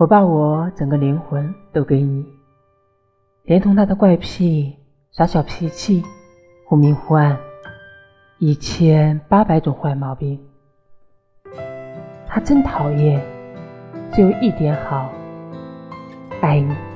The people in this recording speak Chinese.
我把我整个灵魂都给你连同他的怪癖耍小脾气忽明忽暗一千八百种坏毛病。他真讨厌只有一点好爱你。